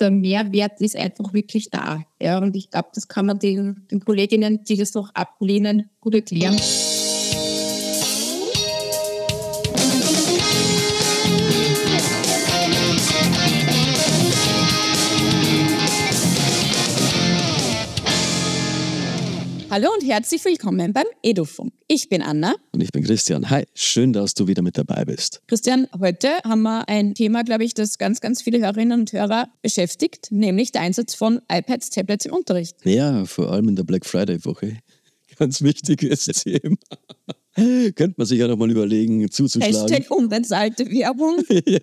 der Mehrwert ist einfach wirklich da. Ja, und ich glaube, das kann man den, den Kolleginnen, die das noch ablehnen, gut erklären. Hallo und herzlich willkommen beim Edufunk. Ich bin Anna. Und ich bin Christian. Hi, schön, dass du wieder mit dabei bist. Christian, heute haben wir ein Thema, glaube ich, das ganz, ganz viele Hörerinnen und Hörer beschäftigt, nämlich der Einsatz von iPads, Tablets im Unterricht. Ja, vor allem in der Black Friday-Woche. Ganz wichtiges Thema. Könnte man sich ja nochmal überlegen, zuzuschlagen. Hashtag unbezahlte Werbung. ja.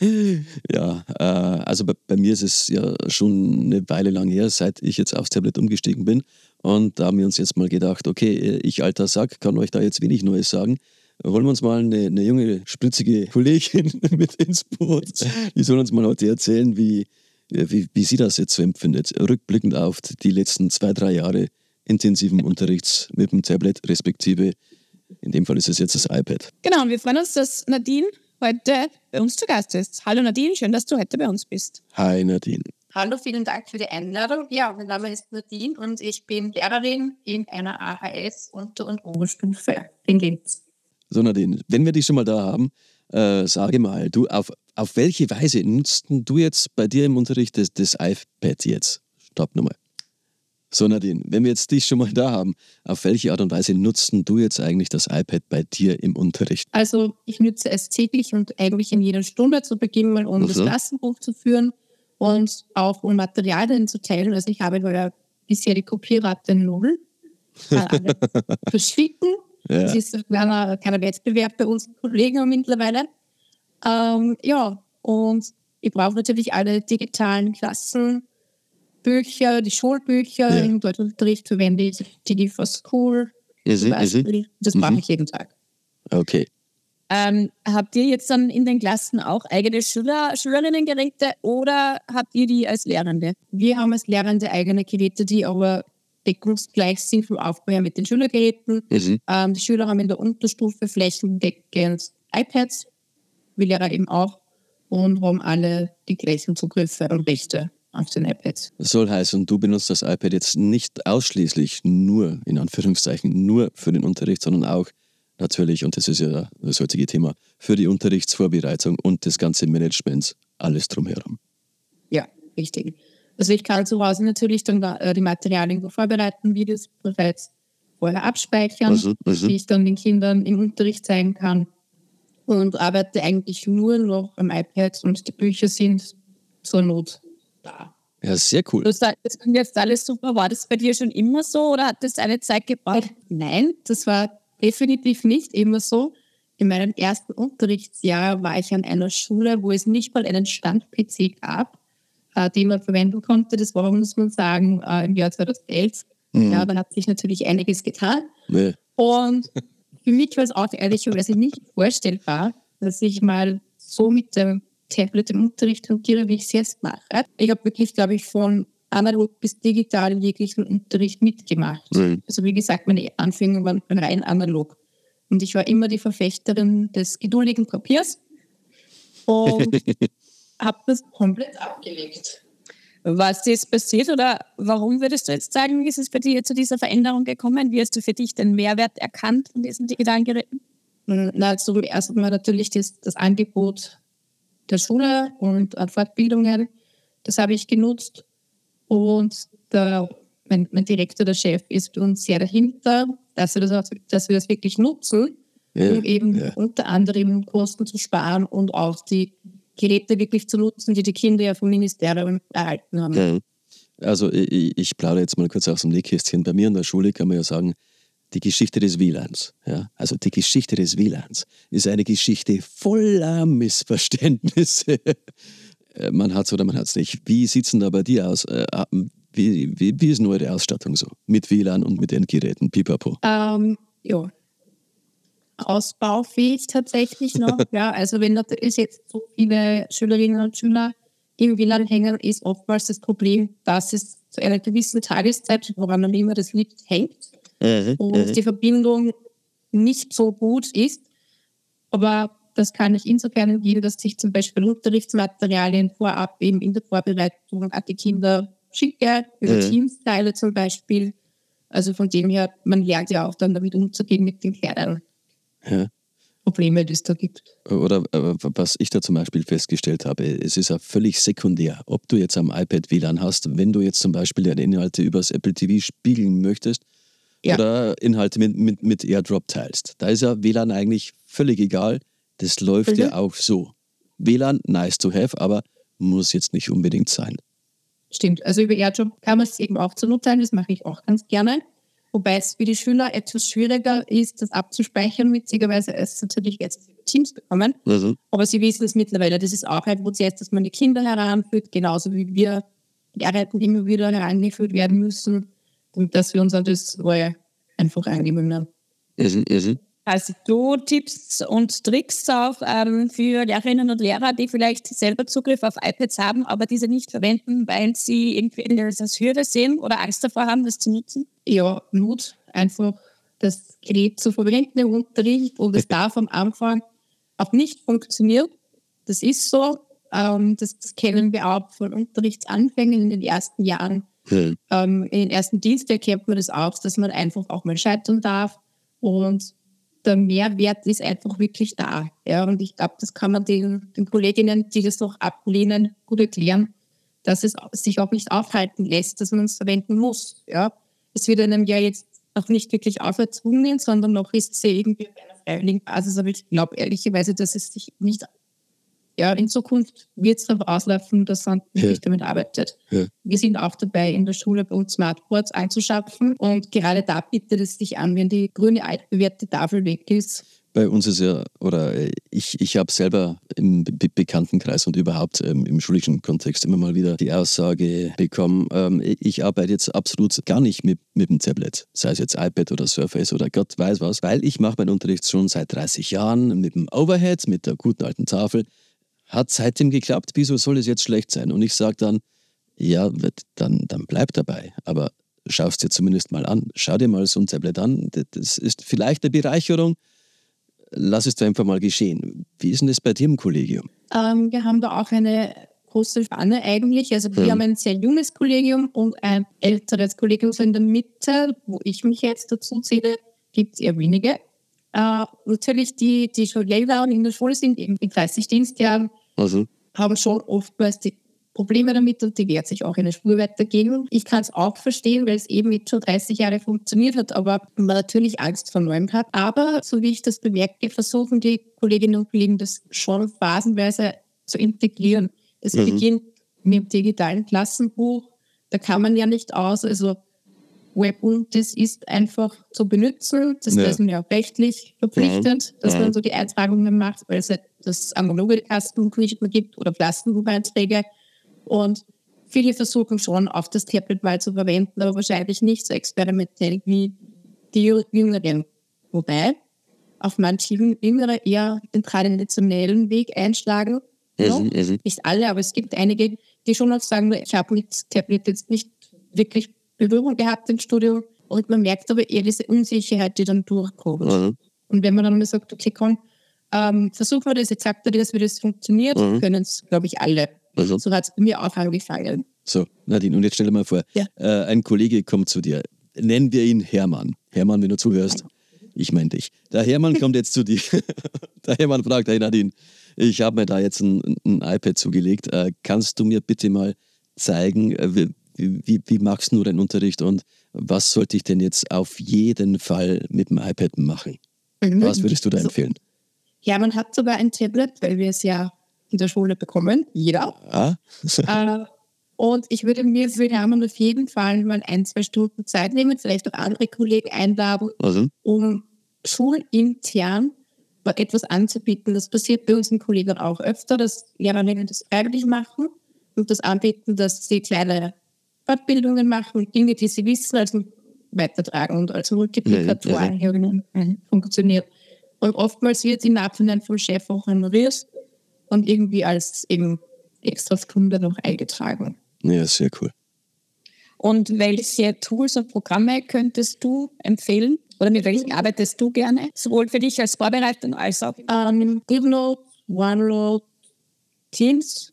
Ja, äh, also bei, bei, mir ist es ja schon eine Weile lang her, seit ich jetzt aufs Tablet umgestiegen bin. Und da haben wir uns jetzt mal gedacht, okay, ich alter Sack kann euch da jetzt wenig Neues sagen. Holen wir uns mal eine, eine junge, spritzige Kollegin mit ins Boot. Die soll uns mal heute erzählen, wie, wie, wie sie das jetzt so empfindet, rückblickend auf die letzten zwei, drei Jahre intensiven Unterrichts mit dem Tablet, respektive in dem Fall ist es jetzt das iPad. Genau, und wir freuen uns, dass Nadine heute bei uns zu Gast ist. Hallo Nadine, schön, dass du heute bei uns bist. Hi Nadine. Hallo, vielen Dank für die Einladung. Ja, mein Name ist Nadine und ich bin Lehrerin in einer AHS Unter- und Oberstufe in Linz. So Nadine, wenn wir dich schon mal da haben, äh, sage mal, du, auf, auf welche Weise nutzt du jetzt bei dir im Unterricht das, das iPad jetzt? Stopp nochmal. So Nadine, wenn wir jetzt dich schon mal da haben, auf welche Art und Weise nutzt du jetzt eigentlich das iPad bei dir im Unterricht? Also ich nutze es täglich und eigentlich in jeder Stunde zu Beginn mal, um mhm. das Klassenbuch zu führen und auch um Materialien zu teilen. Also ich habe ja bisher die Kopierrate null. Alle verschicken. Ja. Das ist ein kleiner, kleiner Wettbewerb bei unseren Kollegen mittlerweile. Ähm, ja, und ich brauche natürlich alle digitalen Klassen Bücher, die Schulbücher, ja. im Deutschunterricht verwende ich die for School. It, is it? Das mache mhm. ich jeden Tag. Okay. Ähm, habt ihr jetzt dann in den Klassen auch eigene Schüler, Schülerinnengeräte oder habt ihr die als Lehrende? Wir haben als Lehrende eigene Geräte, die aber deckungsgleich sind vom Aufbau her mit den Schülergeräten. Mhm. Ähm, die Schüler haben in der Unterstufe flächendeckend iPads, wir Lehrer eben auch, und haben alle die gleichen Zugriffe und Rechte auf den iPads. Das soll heißen, du benutzt das iPad jetzt nicht ausschließlich nur, in Anführungszeichen, nur für den Unterricht, sondern auch natürlich, und das ist ja das heutige Thema, für die Unterrichtsvorbereitung und das ganze Management, alles drumherum. Ja, richtig. Also ich kann zu Hause natürlich dann äh, die Materialien vorbereiten, Videos bereits vorher abspeichern, also, also. die ich dann den Kindern im Unterricht zeigen kann und arbeite eigentlich nur noch am iPad und die Bücher sind zur Not da. Ja, sehr cool. Das, das klingt jetzt alles super. War das bei dir schon immer so oder hat das eine Zeit gebraucht? Nein, das war definitiv nicht immer so. In meinem ersten Unterrichtsjahr war ich an einer Schule, wo es nicht mal einen Stand-PC gab, äh, den man verwenden konnte. Das war, muss man sagen, äh, im Jahr 2011. Mhm. Ja, da hat sich natürlich einiges getan. Nee. Und für mich war es auch ehrlicherweise nicht vorstellbar, dass ich mal so mit dem Tablet im Unterricht hantiere, wie ich es jetzt mache. Ich habe wirklich, glaube ich, von analog bis digital in jeglichen Unterricht mitgemacht. Mhm. Also wie gesagt, meine Anfänge waren rein analog. Und ich war immer die Verfechterin des geduldigen Papiers und habe das komplett abgelegt. Was ist passiert oder warum würdest du jetzt sagen, wie ist es bei dir zu dieser Veränderung gekommen? Wie hast du für dich den Mehrwert erkannt von diesen digitalen Geräten? Na, zum ersten Mal natürlich das, das Angebot der Schule und an Fortbildungen. Das habe ich genutzt. Und der, mein, mein Direktor, der Chef, ist uns sehr dahinter, dass wir das, dass wir das wirklich nutzen, ja, um eben ja. unter anderem Kosten zu sparen und auch die Geräte wirklich zu nutzen, die die Kinder ja vom Ministerium erhalten haben. Ja. Also ich, ich plaudere jetzt mal kurz aus dem Nähkästchen. Bei mir in der Schule kann man ja sagen, die Geschichte des WLANs. Ja? Also die Geschichte des WLANs ist eine Geschichte voller Missverständnisse. Äh, man hat es oder man hat es nicht. Wie sieht es denn da bei dir aus? Äh, wie, wie, wie ist denn eure Ausstattung so? Mit WLAN und mit Endgeräten? Pipapo. Ähm, ja. Ausbaufähig tatsächlich noch. ja, also wenn natürlich jetzt so viele Schülerinnen und Schüler im WLAN hängen, ist oftmals das Problem, dass es zu einer gewissen Tageszeit, woran dann immer das liegt, hängt mhm. und mhm. die Verbindung nicht so gut ist. Aber Das kann ich insofern empfehlen, dass ich zum Beispiel Unterrichtsmaterialien vorab eben in der Vorbereitung an die Kinder schicke, über Mhm. Teams teile zum Beispiel. Also von dem her, man lernt ja auch dann damit umzugehen mit den kleinen Ja. Problemen, die es da gibt. Oder äh, was ich da zum Beispiel festgestellt habe, es ist ja völlig sekundär, ob du jetzt am iPad WLAN hast, wenn du jetzt zum Beispiel deine Inhalte übers Apple TV spiegeln möchtest Ja. oder Inhalte mit, mit, mit AirDrop teilst. Da ist ja WLAN eigentlich völlig egal. Das läuft Mhm. ja auch so. WLAN, nice to have, aber muss jetzt nicht unbedingt sein. Stimmt. Also über AirDrop kann man es eben auch zunutze teilen, das mache ich auch ganz gerne. Wobei es für die Schüler etwas schwieriger ist, das abzuspeichern, witzigerweise, als es natürlich jetzt Teams bekommen. Also, Aber sie wissen es mittlerweile. Das ist auch ein Prozess, dass man die Kinder heranführt, genauso wie wir Lehrerinnen immer wieder herangeführt werden müssen, dass wir uns an das Neue einfach angewöhnen. mhm, mhm. Hast du Tipps und Tricks auch ähm, für Lehrerinnen und Lehrer, die vielleicht selber Zugriff auf iPads haben, aber diese nicht verwenden, weil sie irgendwie das als Hürde sehen oder Angst davor haben, das zu nutzen? Ja, Mut, einfach das Gerät zu verwenden im Unterricht und es darf am Anfang auch nicht funktionieren. Das ist so. Ähm, das, das kennen wir auch von Unterrichtsanfängen in den ersten Jahren. Ja. ähm, in den ersten Dienst erkennt man das auch, dass man einfach auch mal scheitern darf. Und der Mehrwert ist einfach wirklich da. Ja, und ich glaube, das kann man den, den Kolleginnen, die das noch ablehnen, gut erklären, dass es sich auch nicht aufhalten lässt, dass man es verwenden muss. Ja, es wird einem ja jetzt auch nicht wirklich auferzwungen, sondern noch ist es irgendwie auf einer freiwilligen Basis. Aber ich glaube ehrlicherweise, dass es sich nicht ja, in Zukunft wird es darauf auslaufen, dass man wirklich Ja. damit arbeitet. Ja. Wir sind auch dabei, in der Schule bei uns Smartboards einzuschaffen. Und gerade da bietet es sich an, wenn die grüne altbewährte Tafel weg ist. Bei uns ist ja, oder äh, ich, ich habe selber im Be Bekanntenkreis und überhaupt ähm, im schulischen Kontext immer mal wieder die Aussage bekommen, ähm, ich arbeite jetzt absolut gar nicht mit, mit dem Tablet, sei es jetzt iPad oder Surface oder Gott weiß was, weil ich mache meinen Unterricht schon seit 30 Jahren mit dem Overhead, mit der guten alten Tafel. Hat seitdem geklappt, wieso soll es jetzt schlecht sein? Und ich sage dann, ja, dann, dann bleib dabei. Aber schau es dir zumindest mal an. Schau dir mal so ein Tablet an. Das ist vielleicht eine Bereicherung. Lass es doch einfach mal geschehen. Wie ist denn das bei dir im Kollegium? Ähm, wir haben da auch eine große Spanne eigentlich. Also wir Mhm. haben ein sehr junges Kollegium und ein älteres Kollegium so in der Mitte, wo ich mich jetzt dazu zähle, gibt es eher wenige. Äh, natürlich die, die schon länger in der Schule sind, eben in 30 Dienstjahren, Also, haben schon oftmals die Probleme damit und die werden sich auch eine Spur weitergehen. Ich kann es auch verstehen, weil es eben jetzt schon 30 Jahre funktioniert hat, aber man natürlich Angst vor Neuem hat. Aber so wie ich das bemerke, versuchen die Kolleginnen und Kollegen das schon phasenweise zu integrieren. Es Mhm. beginnt mit dem digitalen Klassenbuch. Da kann man ja nicht aus. Also Web und das ist einfach zu benutzen. Das Ja. ist man ja auch rechtlich verpflichtend, dass Ja. man so die Eintragungen macht, weil es halt das analoge mehr gibt oder Klassenbucheinträge. Und viele versuchen schon, auf das Tablet mal zu verwenden, aber wahrscheinlich nicht so experimentell wie die Jü- Jüngeren. Wobei auf manchen Jüngere eher den traditionellen Weg einschlagen. Ja, Mhm, mhm. Nicht alle, aber es gibt einige, die schon auch sagen, ich habe mit Tablet jetzt nicht wirklich Berührung gehabt im Studium. Und man merkt aber eher diese Unsicherheit, die dann durchkommt. Mhm. Und wenn man dann mal sagt, okay, komm, ähm, versuchen wir das, jetzt sagt er dir, dass wie das funktioniert, Mhm. können es, glaube ich, alle. Also, So hat es bei mir auch angefangen. so, Nadine, und jetzt stell dir mal vor, Ja. äh, ein Kollege kommt zu dir. Nennen wir ihn Hermann. Hermann, wenn du zuhörst, ich meine dich. Der Hermann kommt jetzt zu dir. Der Hermann fragt, hey Nadine, ich habe mir da jetzt ein, ein iPad zugelegt. Äh, kannst du mir bitte mal zeigen, äh, wie, wie, machst du deinen Unterricht und was sollte ich denn jetzt auf jeden Fall mit dem iPad machen? Was würdest du da empfehlen? Ja, man hat sogar ein Tablet, weil wir es ja in der Schule bekommen, jeder. Ah? äh, und ich würde mir für Hermann auf jeden Fall mal ein, zwei Stunden Zeit nehmen, vielleicht auch andere Kollegen einladen, Also, um schulintern mal etwas anzubieten. Das passiert bei unseren Kollegen auch öfter, dass Lehrerinnen das freiwillig machen und das anbieten, dass sie kleine Fortbildungen machen und Dinge, die sie wissen, also weitertragen und als Multiplikatoren funktioniert. Und oftmals wird im Nachhinein vom Chef auch honoriert und irgendwie als eben extra Stunde noch eingetragen. ja, sehr cool. Und welche Tools und Programme könntest du empfehlen? Oder mit welchen arbeitest du gerne? Sowohl für dich als Vorbereitung als auch ähm, GoodNote, OneNote, Teams.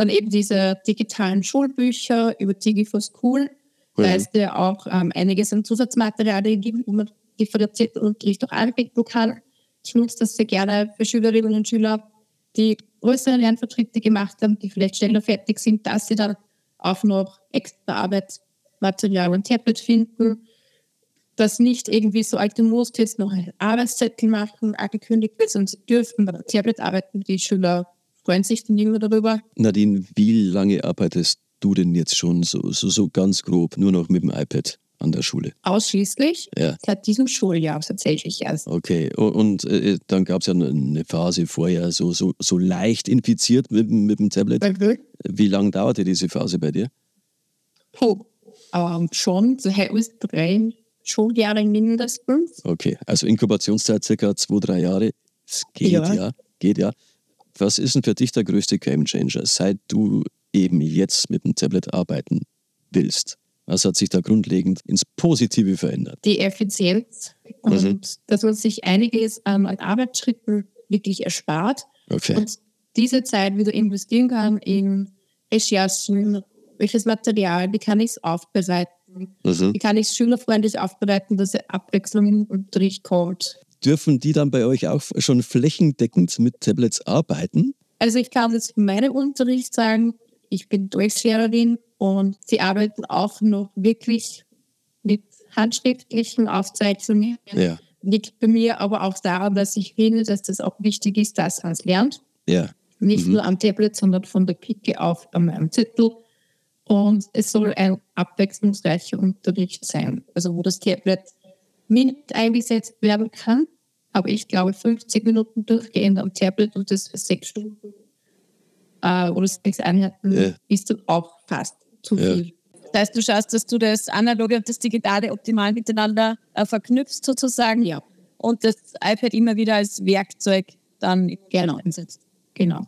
Dann eben diese digitalen Schulbücher über Digi4School. Da Ja. ist ja auch ähm, einiges an Zusatzmaterialien gibt, wo man differenzierten Unterricht auch anbieten kann. Ich nutze das sehr gerne für Schülerinnen und Schüler, die größere Lernvertritte gemacht haben, die vielleicht schneller fertig sind, dass sie dann auch noch extra Arbeitsmaterial und Tablet finden. Das nicht irgendwie so alte musst jetzt noch Arbeitszettel machen, angekündigt wird, sondern sie dürfen bei der Tablet arbeiten. Die Schüler freuen sich dann immer darüber. Nadine, wie lange arbeitest du denn jetzt schon so, so, so ganz grob nur noch mit dem iPad an der Schule? Ausschließlich Ja. seit diesem Schuljahr tatsächlich erst. Okay, und, und äh, dann gab es ja eine Phase vorher, so, so, so leicht infiziert mit, dem- mit dem Tablet. Weil Wie lange dauerte diese Phase bei dir? Puh, ähm, schon so bis drei Schuljahre mindestens. Okay, also Inkubationszeit circa zwei, drei Jahre. Es geht ja. Ja. geht ja. Was ist denn für dich der größte Gamechanger, seit du eben jetzt mit dem Tablet arbeiten willst? Was hat sich da grundlegend ins Positive verändert? Die Effizienz und dass man sich einiges an Arbeitsschritten wirklich erspart Okay. und diese Zeit wieder investieren kann in Recherchen, welches Material, wie kann ich es aufbereiten, Mhm. wie kann ich es schülerfreundlich aufbereiten, dass eine Abwechslung im Unterricht kommt. Dürfen die dann bei euch auch schon flächendeckend mit Tablets arbeiten? Also ich kann jetzt für meinen Unterricht sagen, ich bin Deutschlehrerin und sie arbeiten auch noch wirklich mit handschriftlichen Aufzeichnungen. Ja. Liegt bei mir aber auch daran, dass ich finde, dass das auch wichtig ist, dass man es lernt. Ja. Nicht Mhm. nur am Tablet, sondern von der Pike auf an meinem Zettel. Und es soll ein abwechslungsreicher Unterricht sein. Also wo das Tablet mit eingesetzt werden kann. Aber ich glaube, 50 Minuten durchgehend am Tablet und das für sechs Stunden äh, oder sechs Einheiten Ja. ist dann auch fast zu Ja. viel. Das heißt, du schaust, dass du das Analoge und das Digitale optimal miteinander äh, verknüpfst sozusagen Ja, und das iPad immer wieder als Werkzeug dann Genau. einsetzt. genau.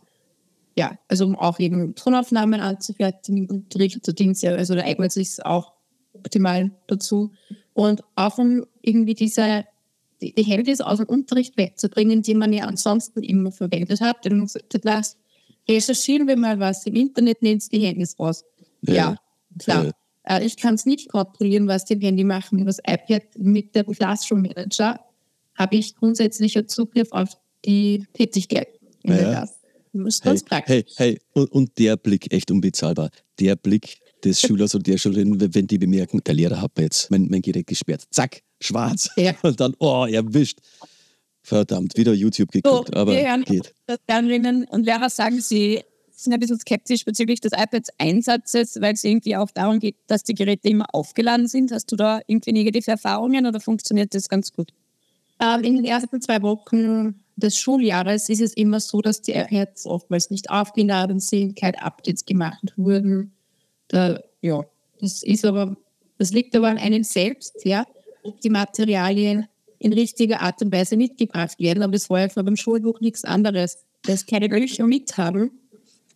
Ja, also um auch eben Tonaufnahmen anzufertigen im Unterricht, so Dings, ja, also da eignet sich auch optimal dazu. Und auch um irgendwie diese, die, die Handys aus dem Unterricht wegzubringen, die man ja ansonsten immer verwendet hat. Denn man sagt, das recherchieren wir mal was im Internet, nehmt die Handys raus. Ja. Ja, klar. Äh, Ich kann es nicht kontrollieren, was die Handy machen. Über das iPad mit dem Classroom Manager habe ich grundsätzlicher Zugriff auf die Tätigkeit in Ja, der ja. Klasse. Das ist Hey, ganz praktisch. hey, hey. Und, und der Blick, echt unbezahlbar. Der Blick des Schülers oder der Schülerin, wenn wenn die bemerken, der Lehrer hat mir jetzt mein, mein Gerät gesperrt. Zack, schwarz. Ja. Und dann, oh, erwischt. Verdammt, wieder YouTube So, geguckt, aber wir hören, geht. Lehrerinnen und Lehrer sagen, sie sind ein bisschen skeptisch bezüglich des iPads-Einsatzes, weil es irgendwie auch darum geht, dass die Geräte immer aufgeladen sind. Hast du da irgendwie negative Erfahrungen oder funktioniert das ganz gut? Ähm, in den ersten zwei Wochen des Schuljahres ist es immer so, dass die iPads oftmals nicht aufgeladen sind, keine Updates gemacht wurden. Da, ja, das ist aber, das liegt aber an einem selbst, ja, ob die Materialien in richtiger Art und Weise mitgebracht werden. Aber das war ja vor beim Schulbuch nichts anderes. Dass keine Löcher mit haben,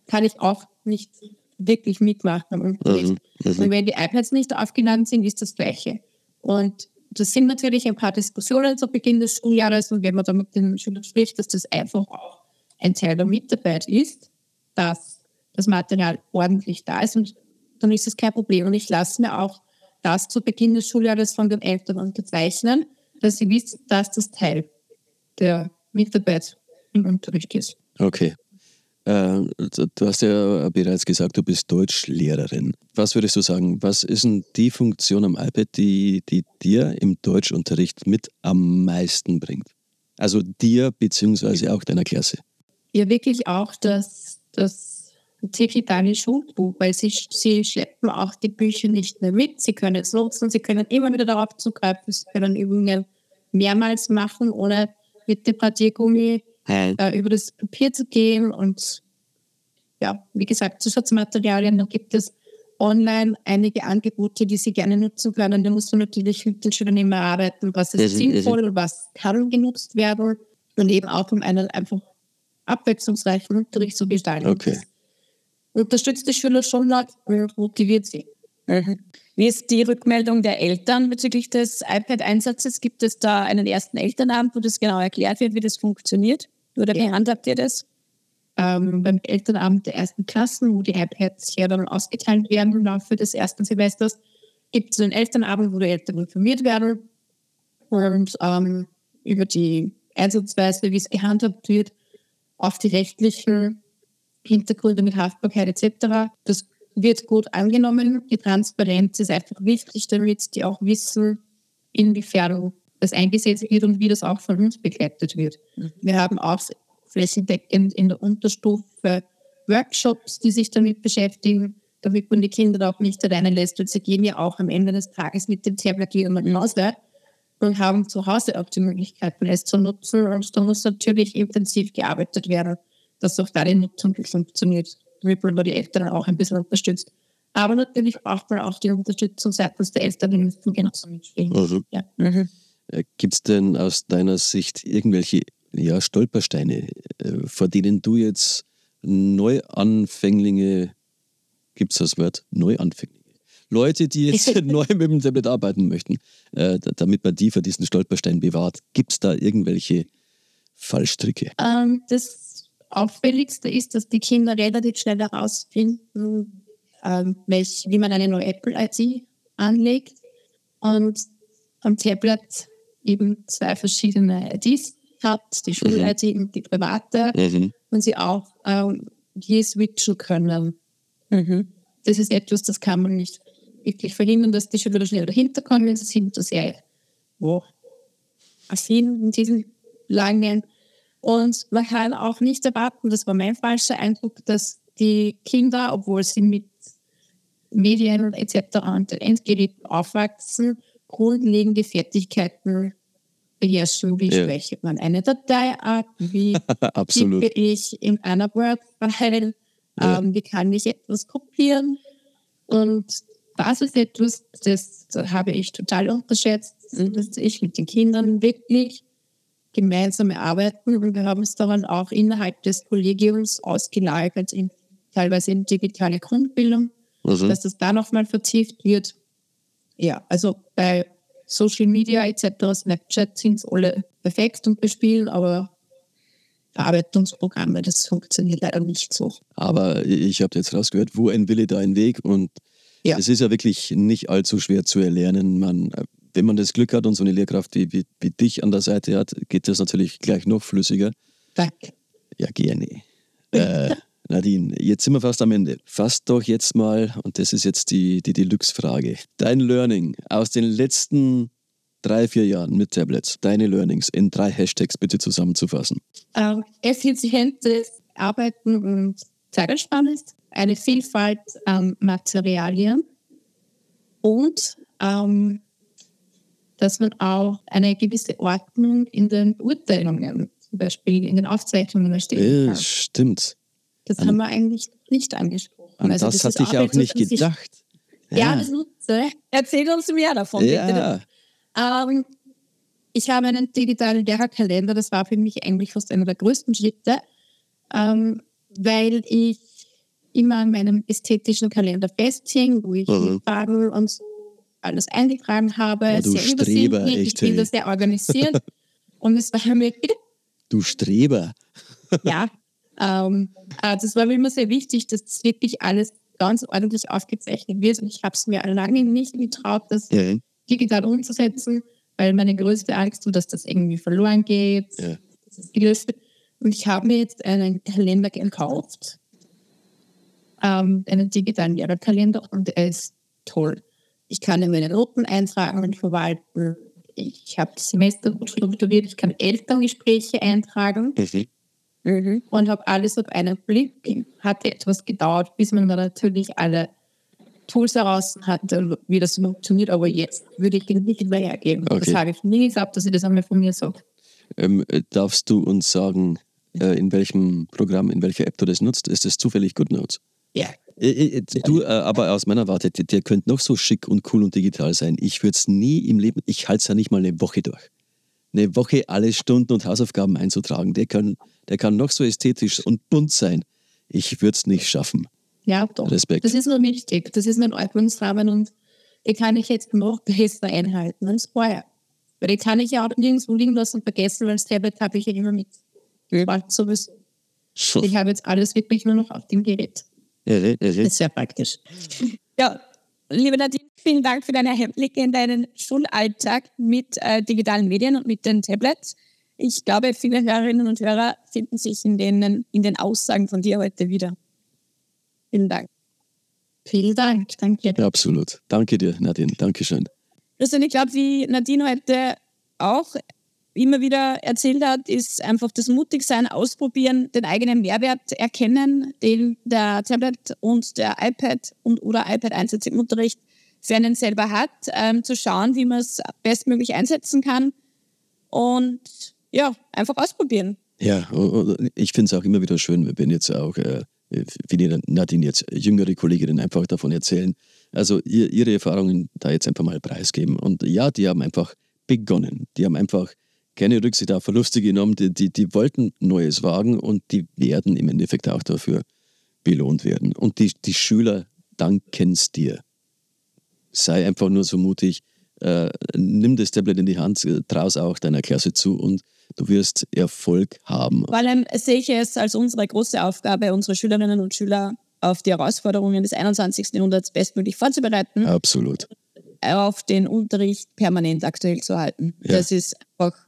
kann ich auch nicht wirklich mitmachen am Unterricht. Und wenn die iPads nicht aufgeladen sind, ist das Gleiche. Und das sind natürlich ein paar Diskussionen zu Beginn des Schuljahres und wenn man da mit den Schülern spricht, dass das einfach auch ein Teil der Mitarbeit ist, dass das Material ordentlich da ist und dann ist es kein Problem. Und ich lasse mir auch das zu Beginn des Schuljahres von den Eltern unterzeichnen, dass sie wissen, dass das Teil der Mitarbeit im Unterricht ist. Okay. Äh, du hast ja bereits gesagt, du bist Deutschlehrerin. Was würdest du sagen, was ist denn die Funktion am iPad, die, die dir im Deutschunterricht mit am meisten bringt? Also dir beziehungsweise auch deiner Klasse. Ja, wirklich auch das, das digitale Schulbuch, weil sie, sie schleppen auch die Bücher nicht mehr mit. Sie können es nutzen, sie können immer wieder darauf zugreifen, sie können Übungen mehrmals machen, ohne mit dem Radiergummi äh, über das Papier zu gehen. Und ja, wie gesagt, Zusatzmaterialien, da gibt es online einige Angebote, die Sie gerne nutzen können. Da muss man natürlich mit den Schülern immer arbeiten, was ist sinnvoll und was kann genutzt werden. Und eben auch um einen einfach abwechslungsreichen Unterricht zu gestalten. Okay. Unterstützt die Schüler schon motiviert sie. Mhm. Wie ist die Rückmeldung der Eltern bezüglich des iPad-Einsatzes? Gibt es da einen ersten Elternabend, wo das genau erklärt wird, wie das funktioniert? Oder wie handhabt ihr das? Ähm, beim Elternabend der ersten Klassen, wo die iPads ja dann ausgeteilt werden im Laufe des ersten Semesters, gibt es einen Elternabend, wo die Eltern informiert werden und ähm, über die Einsatzweise, wie es gehandhabt wird, auf die rechtlichen Hintergründe mit Haftbarkeit etc. Das wird gut angenommen. Die Transparenz ist einfach wichtig, damit die auch wissen, inwiefern das eingesetzt wird und wie das auch von uns begleitet wird. Mhm. Wir haben auch flächendeckend in der Unterstufe Workshops, die sich damit beschäftigen, damit man die Kinder auch nicht alleine lässt. Und sie gehen ja auch am Ende des Tages mit dem Tablet nach Hause und haben zu Hause auch die Möglichkeit, es zu nutzen. Und da muss natürlich intensiv gearbeitet werden, dass auch da die Nutzung funktioniert, damit man die Eltern auch ein bisschen unterstützt. Aber natürlich braucht man auch die Unterstützung seitens der Eltern, die müssen genauso mitspielen. Also, ja. mhm. Äh, Gibt es denn aus deiner Sicht irgendwelche ja, Stolpersteine, äh, vor denen du jetzt Neuanfänglinge, gibt es das Wort, Neuanfänglinge? Leute, die jetzt neu mit dem Tablet arbeiten möchten, äh, damit man die vor diesen Stolpersteinen bewahrt. Gibt es da irgendwelche Fallstricke? Ähm, das Auffälligste ist, dass die Kinder relativ schnell herausfinden, ähm, welch, wie man eine neue Apple-ID anlegt und am Tablet eben zwei verschiedene IDs hat, die Schul-ID mhm. und die private, mhm. und sie auch ähm, hier switchen können. Mhm. Das ist etwas, das kann man nicht wirklich verhindern, dass die Schüler schnell dahinter kommen. Sie sind so sehr wow, affin in diesen langen. Und man kann auch nicht erwarten, das war mein falscher Eindruck, dass die Kinder, obwohl sie mit Medien etc. und den Endgeräten aufwachsen, grundlegende Fertigkeiten beherrschen. Wie ja. spreche man eine Dateiart? Wie tippe ich in einer Word-File? Ja. Ähm, wie kann ich etwas kopieren? Und das ist etwas, das, das habe ich total unterschätzt, mhm. dass ich mit den Kindern wirklich gemeinsam arbeiten. Und wir haben es dann auch innerhalb des Kollegiums ausgelagert, in, teilweise in digitale Grundbildung, also. dass das da nochmal vertieft wird. Ja, also bei Social Media etc., Snapchat sind es alle perfekt und bespielen, aber Verarbeitungsprogramme, das funktioniert leider nicht so. Aber ich habe jetzt rausgehört, wo ein Wille, da ein Weg und ja. Es ist ja wirklich nicht allzu schwer zu erlernen. Man, wenn man das Glück hat und so eine Lehrkraft wie, wie, wie dich an der Seite hat, geht das natürlich gleich noch flüssiger. Danke. Ja, gerne. äh, Nadine, jetzt sind wir fast am Ende. Fass doch jetzt mal, und das ist jetzt die, die Deluxe-Frage, dein Learning aus den letzten drei, vier Jahren mit Tablets, deine Learnings in drei Hashtags bitte zusammenzufassen. Ähm, effizientes Arbeiten und Zeitersparnis, eine Vielfalt an Materialien und ähm, dass man auch eine gewisse Ordnung in den Urteilungen, zum Beispiel in den Aufzeichnungen erstellen kann. Ja, stimmt. Das an, haben wir eigentlich nicht angesprochen. Also das, das hatte ich auch nicht gedacht. Ja, das nutze. Erzähl uns mehr davon, ja. Ähm, ich habe einen digitalen Lehrerkalender, das war für mich eigentlich fast einer der größten Schritte, ähm, weil ich immer an meinem ästhetischen Kalender festhing, wo ich mhm. Farben und so alles eingetragen habe. Ja, du sehr Streber, echt, Ich bin das sehr organisiert. und es war mir... Du Streber. ja, ähm, äh, das war mir immer sehr wichtig, dass das wirklich alles ganz ordentlich aufgezeichnet wird. Und ich habe es mir lange nicht getraut, das ja. digital umzusetzen, weil meine größte Angst war, dass das irgendwie verloren geht. Ja. Das Und ich habe mir jetzt einen Kalender gekauft, ähm, einen digitalen Lehrerkalender und er ist toll. Ich kann in meine Noten eintragen und verwalten. Ich habe das Semester gut strukturiert. Ich kann Elterngespräche eintragen mhm. Mhm. und habe alles auf einen Blick. Hatte etwas gedauert, bis man dann natürlich alle Tools heraus hatte, wie das funktioniert. Aber jetzt würde ich den nicht mehr hergeben. Okay. Das habe ich nie gesagt, dass ich das einmal von mir sage. Ähm, darfst du uns sagen, äh, in welchem Programm, in welcher App du das nutzt? Ist das zufällig GoodNotes? Ja. Äh, äh, du, äh, aber aus meiner Warte, der, könnte noch so schick und cool und digital sein. Ich würde es nie im Leben, ich halte es ja nicht mal eine Woche durch. Eine Woche alle Stunden und Hausaufgaben einzutragen, der kann, der kann noch so ästhetisch und bunt sein. Ich würde es nicht schaffen. Ja, doch. Respekt. Das ist mir wichtig. Das ist mein Ordnungsrahmen und den kann ich jetzt noch besser einhalten als vorher. Weil den kann ich ja auch nirgendwo liegen lassen und vergessen, weil das Tablet habe ich ja immer mit. Ja. Sowieso. Schon. Ich habe jetzt alles wirklich nur noch auf dem Gerät. Ist sehr praktisch. Ja, liebe Nadine, vielen Dank für deine Einblicke in deinen Schulalltag mit äh, digitalen Medien und mit den Tablets. Ich glaube, viele Hörerinnen und Hörer finden sich in den, in den Aussagen von dir heute wieder. Vielen Dank. Vielen Dank. Danke. Ja, absolut. Danke dir, Nadine. Dankeschön. Christian, ich glaube, wie Nadine heute auch immer wieder erzählt hat, ist einfach das Mutigsein, ausprobieren, den eigenen Mehrwert erkennen, den der Tablet und der iPad und oder iPad-Einsatz im Unterricht für einen selber hat, ähm, zu schauen, wie man es bestmöglich einsetzen kann und ja, einfach ausprobieren. Ja, ich finde es auch immer wieder schön, wenn jetzt auch, äh, wie die Nadine jetzt jüngere Kolleginnen einfach davon erzählen. Also ihr, ihre Erfahrungen da jetzt einfach mal preisgeben. Und ja, die haben einfach begonnen. Die haben einfach keine Rücksicht auf Verluste genommen. Die, die, die wollten Neues wagen und die werden im Endeffekt auch dafür belohnt werden. Und die, die Schüler danken es dir. Sei einfach nur so mutig, äh, nimm das Tablet in die Hand, traus auch deiner Klasse zu und du wirst Erfolg haben. Vor allem sehe ich es als unsere große Aufgabe, unsere Schülerinnen und Schüler auf die Herausforderungen des 21. Jahrhunderts bestmöglich vorzubereiten. Absolut. Auf den Unterricht permanent aktuell zu halten. Ja. Das ist einfach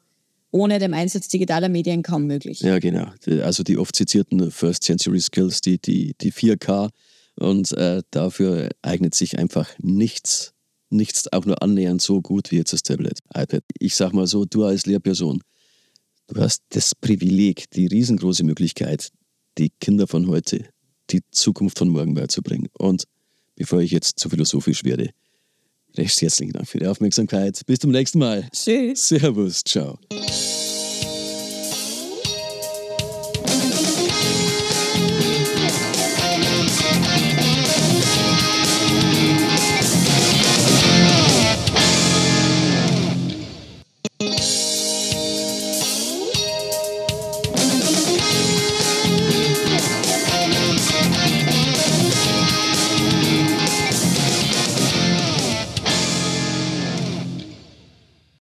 ohne den Einsatz digitaler Medien kaum möglich. Ja, genau. Also die oft zitierten First Century Skills, die, die, die 4K. Und äh, dafür eignet sich einfach nichts nichts auch nur annähernd so gut wie jetzt das Tablet, iPad. Ich sag mal so, du als Lehrperson, du hast das Privileg, die riesengroße Möglichkeit, die Kinder von heute, die Zukunft von morgen beizubringen. Und bevor ich jetzt zu philosophisch werde, recht herzlichen Dank für die Aufmerksamkeit. Bis zum nächsten Mal. Tschüss. Servus. Ciao.